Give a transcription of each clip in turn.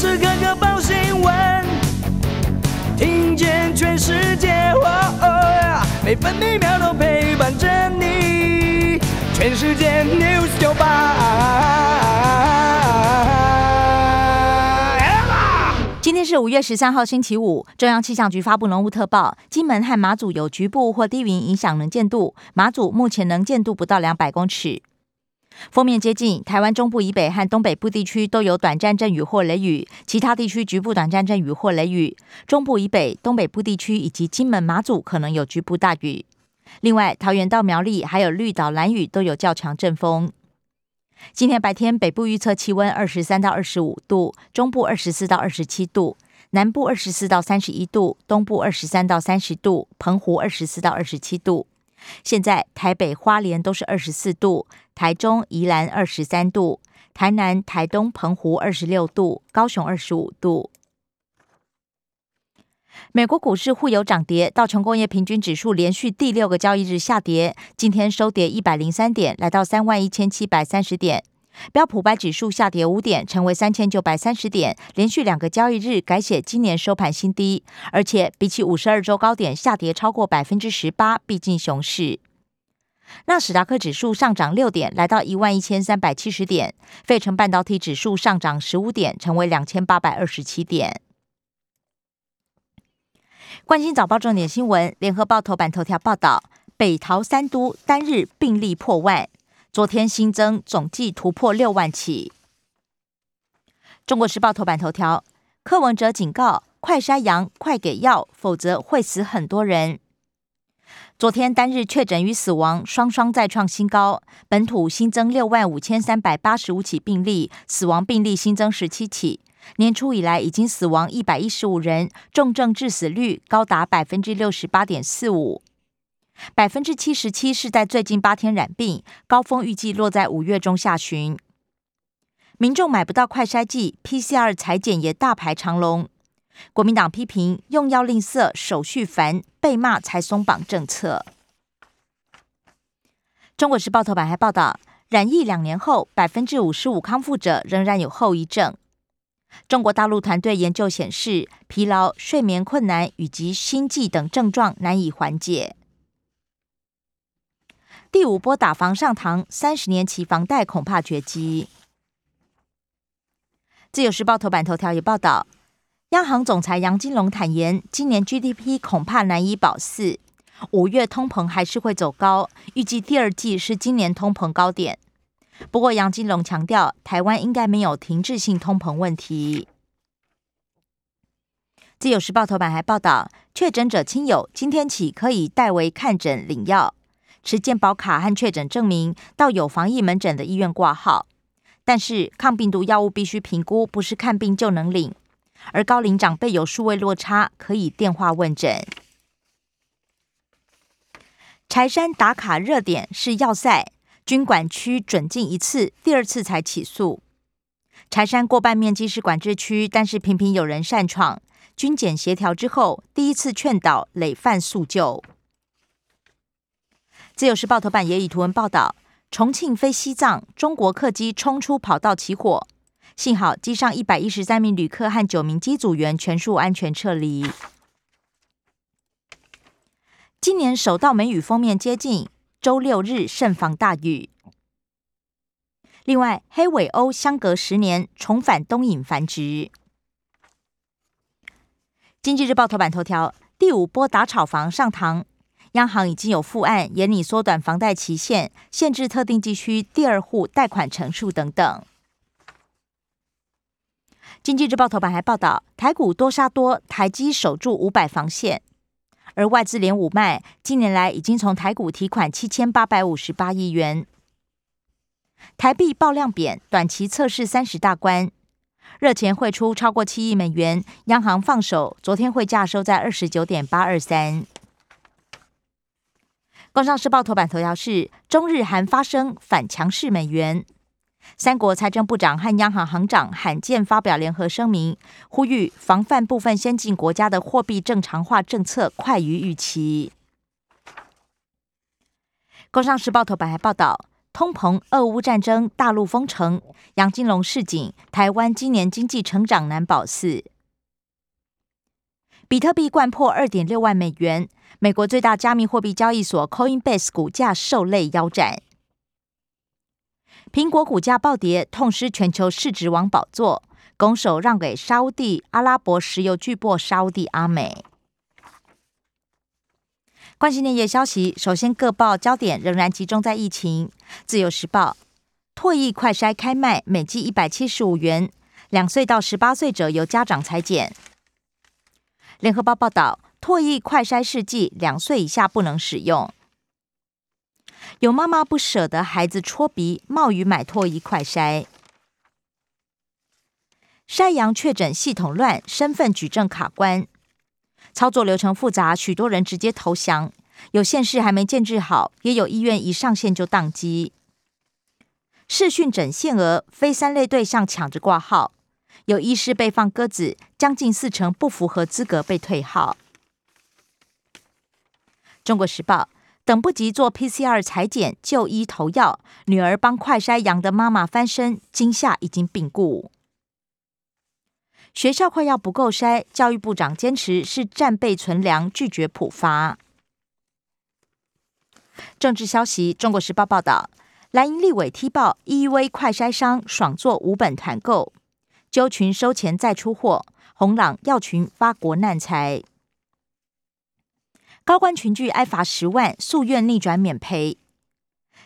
时刻刻报新闻，听见全世界，每分每秒都陪伴着你。全世界 news 九八。今天是五月十三号，星期五。中央气象局发布浓雾特报，金门和马祖有局部或低云影响能见度，马祖目前能见度不到两百公尺。封面接近台湾中部以北和东北部地区都有短暂阵雨或雷雨，其他地区局部短暂阵雨或雷雨。中部以北、东北部地区以及金门、马祖可能有局部大雨。另外，桃园到苗栗还有绿岛、蓝屿都有较强阵风。今天白天北部预测气温二十三到二十五度，中部二十四到二十七度，南部二十四到三十一度，东部二十三到三十度，澎湖二十四到二十七度。现在台北、花莲都是二十四度，台中、宜兰二十三度，台南、台东、澎湖二十六度，高雄二十五度。美国股市互有涨跌，道琼工业平均指数连续第六个交易日下跌，今天收跌一百零三点，来到三万一千七百三十点。标普白指数下跌五点，成为三千九百三十点，连续两个交易日改写今年收盘新低，而且比起五十二周高点下跌超过百分之十八，逼近熊市。纳斯达克指数上涨六点，来到一万一千三百七十点。费城半导体指数上涨十五点，成为两千八百二十七点。关心早报重点新闻，联合报头版头条报道：北桃三都单日病例破万。昨天新增总计突破六万起。中国时报头版头条：柯文哲警告，快筛阳快给药，否则会死很多人。昨天单日确诊与死亡双双再创新高，本土新增六万五千三百八十五起病例，死亡病例新增十七起。年初以来已经死亡一百一十五人，重症致死率高达百分之六十八点四五。百分之七十七是在最近八天染病，高峰预计落在五月中下旬。民众买不到快筛剂，PCR 裁剪也大排长龙。国民党批评用药吝啬、手续繁，被骂才松绑政策。中国时报头版还报道，染疫两年后，百分之五十五康复者仍然有后遗症。中国大陆团队研究显示，疲劳、睡眠困难以及心悸等症状难以缓解。第五波打房上堂，三十年期房贷恐怕绝迹。自由时报头版头条也报道，央行总裁杨金龙坦言，今年 GDP 恐怕难以保四，五月通膨还是会走高，预计第二季是今年通膨高点。不过杨金龙强调，台湾应该没有停滞性通膨问题。自由时报头版还报道，确诊者亲友今天起可以代为看诊领药。持健保卡和确诊证明到有防疫门诊的医院挂号，但是抗病毒药物必须评估，不是看病就能领。而高龄长辈有数位落差，可以电话问诊。柴山打卡热点是要塞，军管区准进一次，第二次才起诉。柴山过半面积是管制区，但是频频有人擅闯，军检协调之后，第一次劝导累犯诉救。自由时报头版也以图文报道：重庆飞西藏，中国客机冲出跑道起火，幸好机上一百一十三名旅客和九名机组员全数安全撤离。今年首道梅雨封面接近，周六日慎防大雨。另外，黑尾鸥相隔十年重返东引繁殖。经济日报头版头条：第五波打炒房上堂。央行已经有副案，严拟缩短房贷期限，限制特定地区第二户贷款成数等等。经济日报头版还报道，台股多杀多，台积守住五百防线，而外资连五卖，近年来已经从台股提款七千八百五十八亿元。台币爆量贬，短期测试三十大关，热钱汇出超过七亿美元，央行放手，昨天汇价收在二十九点八二三。工商时报头版头条是中日韩发生反强势美元，三国财政部长和央行行长罕见发表联合声明，呼吁防范部分先进国家的货币正常化政策快于预期。工商时报头版还报道，通膨、俄乌战争、大陆封城，杨金龙示警，台湾今年经济成长难保四。比特币灌破二点六万美元，美国最大加密货币交易所 Coinbase 股价受累腰斩。苹果股价暴跌，痛失全球市值王宝座，拱手让给沙地阿拉伯石油巨擘沙地阿美。关心内页消息，首先各报焦点仍然集中在疫情。自由时报，唾液快筛开卖，每剂一百七十五元，两岁到十八岁者由家长裁剪。联合报报道，唾液快筛试剂两岁以下不能使用。有妈妈不舍得孩子戳鼻，冒雨买唾液快筛。筛阳确诊系统乱，身份举证卡关。操作流程复杂，许多人直接投降。有县市还没建制好，也有医院一上线就宕机。视讯诊限额，非三类对象抢着挂号，有医师被放鸽子，将近四成不符合资格被退号。中国时报等不及做 PCR 裁剪就医投药，女儿帮快筛阳的妈妈翻身，惊吓已经病故。学校快要不够筛，教育部长坚持是战备存粮，拒绝普发。政治消息，《中国时报》报道，蓝营立委踢爆 EV 快筛商爽做五本团购，揪群收钱再出货，红朗要群发国难财，高官群聚挨罚十万，诉愿逆转免赔。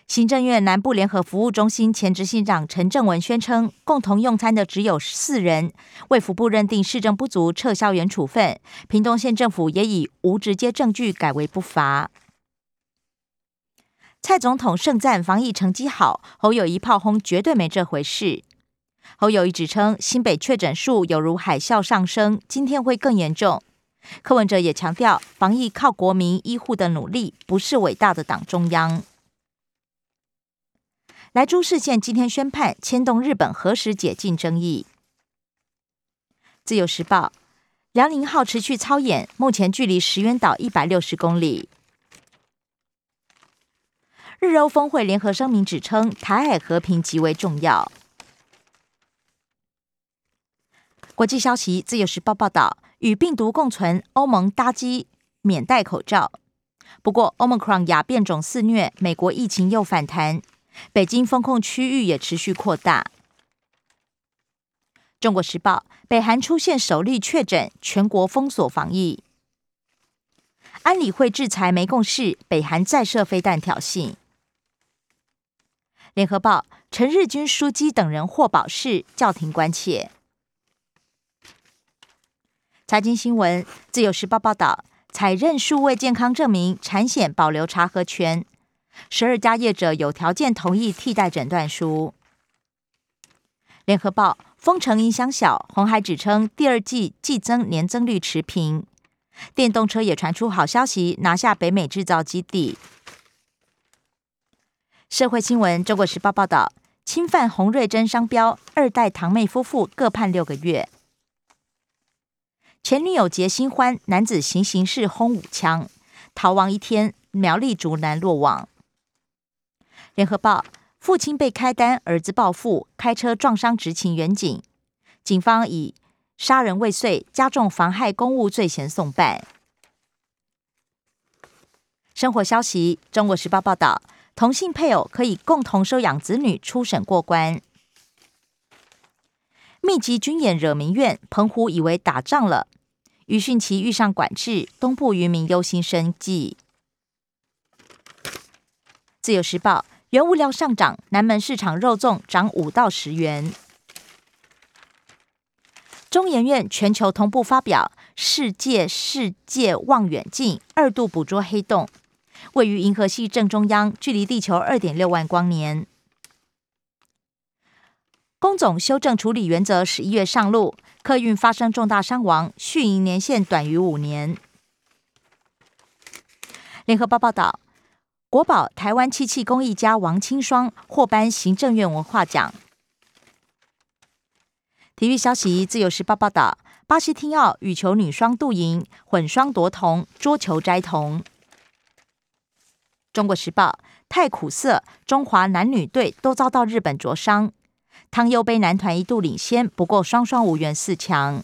行政院南部联合服务中心前执行长陈正文宣称，共同用餐的只有四人，卫福部认定市政不足，撤销原处分。屏东县政府也以无直接证据改为不罚。蔡总统盛赞防疫成绩好，侯友谊炮轰绝对没这回事。侯友谊指称新北确诊数有如海啸上升，今天会更严重。柯文哲也强调，防疫靠国民医护的努力，不是伟大的党中央。莱州事件今天宣判，牵动日本何时解禁争议。自由时报，辽宁号持续操演，目前距离石垣岛一百六十公里。日欧峰会联合声明指称，台海和平极为重要。国际消息，自由时报报道，与病毒共存，欧盟搭机免戴口罩。不过，Omicron 亚变种肆虐，美国疫情又反弹。北京封控区域也持续扩大。中国时报：北韩出现首例确诊，全国封锁防疫。安理会制裁没共识，北韩再设飞弹挑衅。联合报：陈日军书记等人获保释，叫停关切。财经新闻：自由时报报道，采认数位健康证明，产险保留查核权。十二家业者有条件同意替代诊断书。联合报：封城影响小，红海指称第二季季增年增率持平。电动车也传出好消息，拿下北美制造基地。社会新闻：中国时报报道，侵犯洪瑞珍商标，二代堂妹夫妇各判六个月。前女友结新欢，男子行刑式轰五枪，逃亡一天，苗栗竹南落网。联合报：父亲被开单，儿子报复，开车撞伤执勤员警，警方以杀人未遂、加重妨害公务罪嫌送办。生活消息：中国时报报道，同性配偶可以共同收养子女，初审过关。密集军演惹民怨，澎湖以为打仗了，余汛期遇上管制，东部渔民忧心生计。自由时报。原物料上涨，南门市场肉粽涨五到十元。中研院全球同步发表《世界世界望远镜》，二度捕捉黑洞，位于银河系正中央，距离地球二点六万光年。工总修正处理原则十一月上路，客运发生重大伤亡，续营年限短于五年。联合报报道。国宝台湾漆器工艺家王清霜获颁行政院文化奖。体育消息：自由时报报道，巴西听奥羽球女双杜莹混双夺铜，桌球摘铜。中国时报：太苦涩，中华男女队都遭到日本灼伤。汤尤杯男团一度领先，不过双双无缘四强。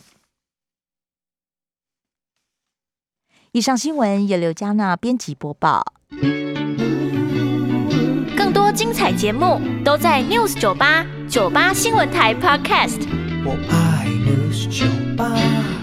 以上新闻由刘嘉娜编辑播报。更多精彩节目都在 News 九八九八新闻台 Podcast。我爱 News 酒吧。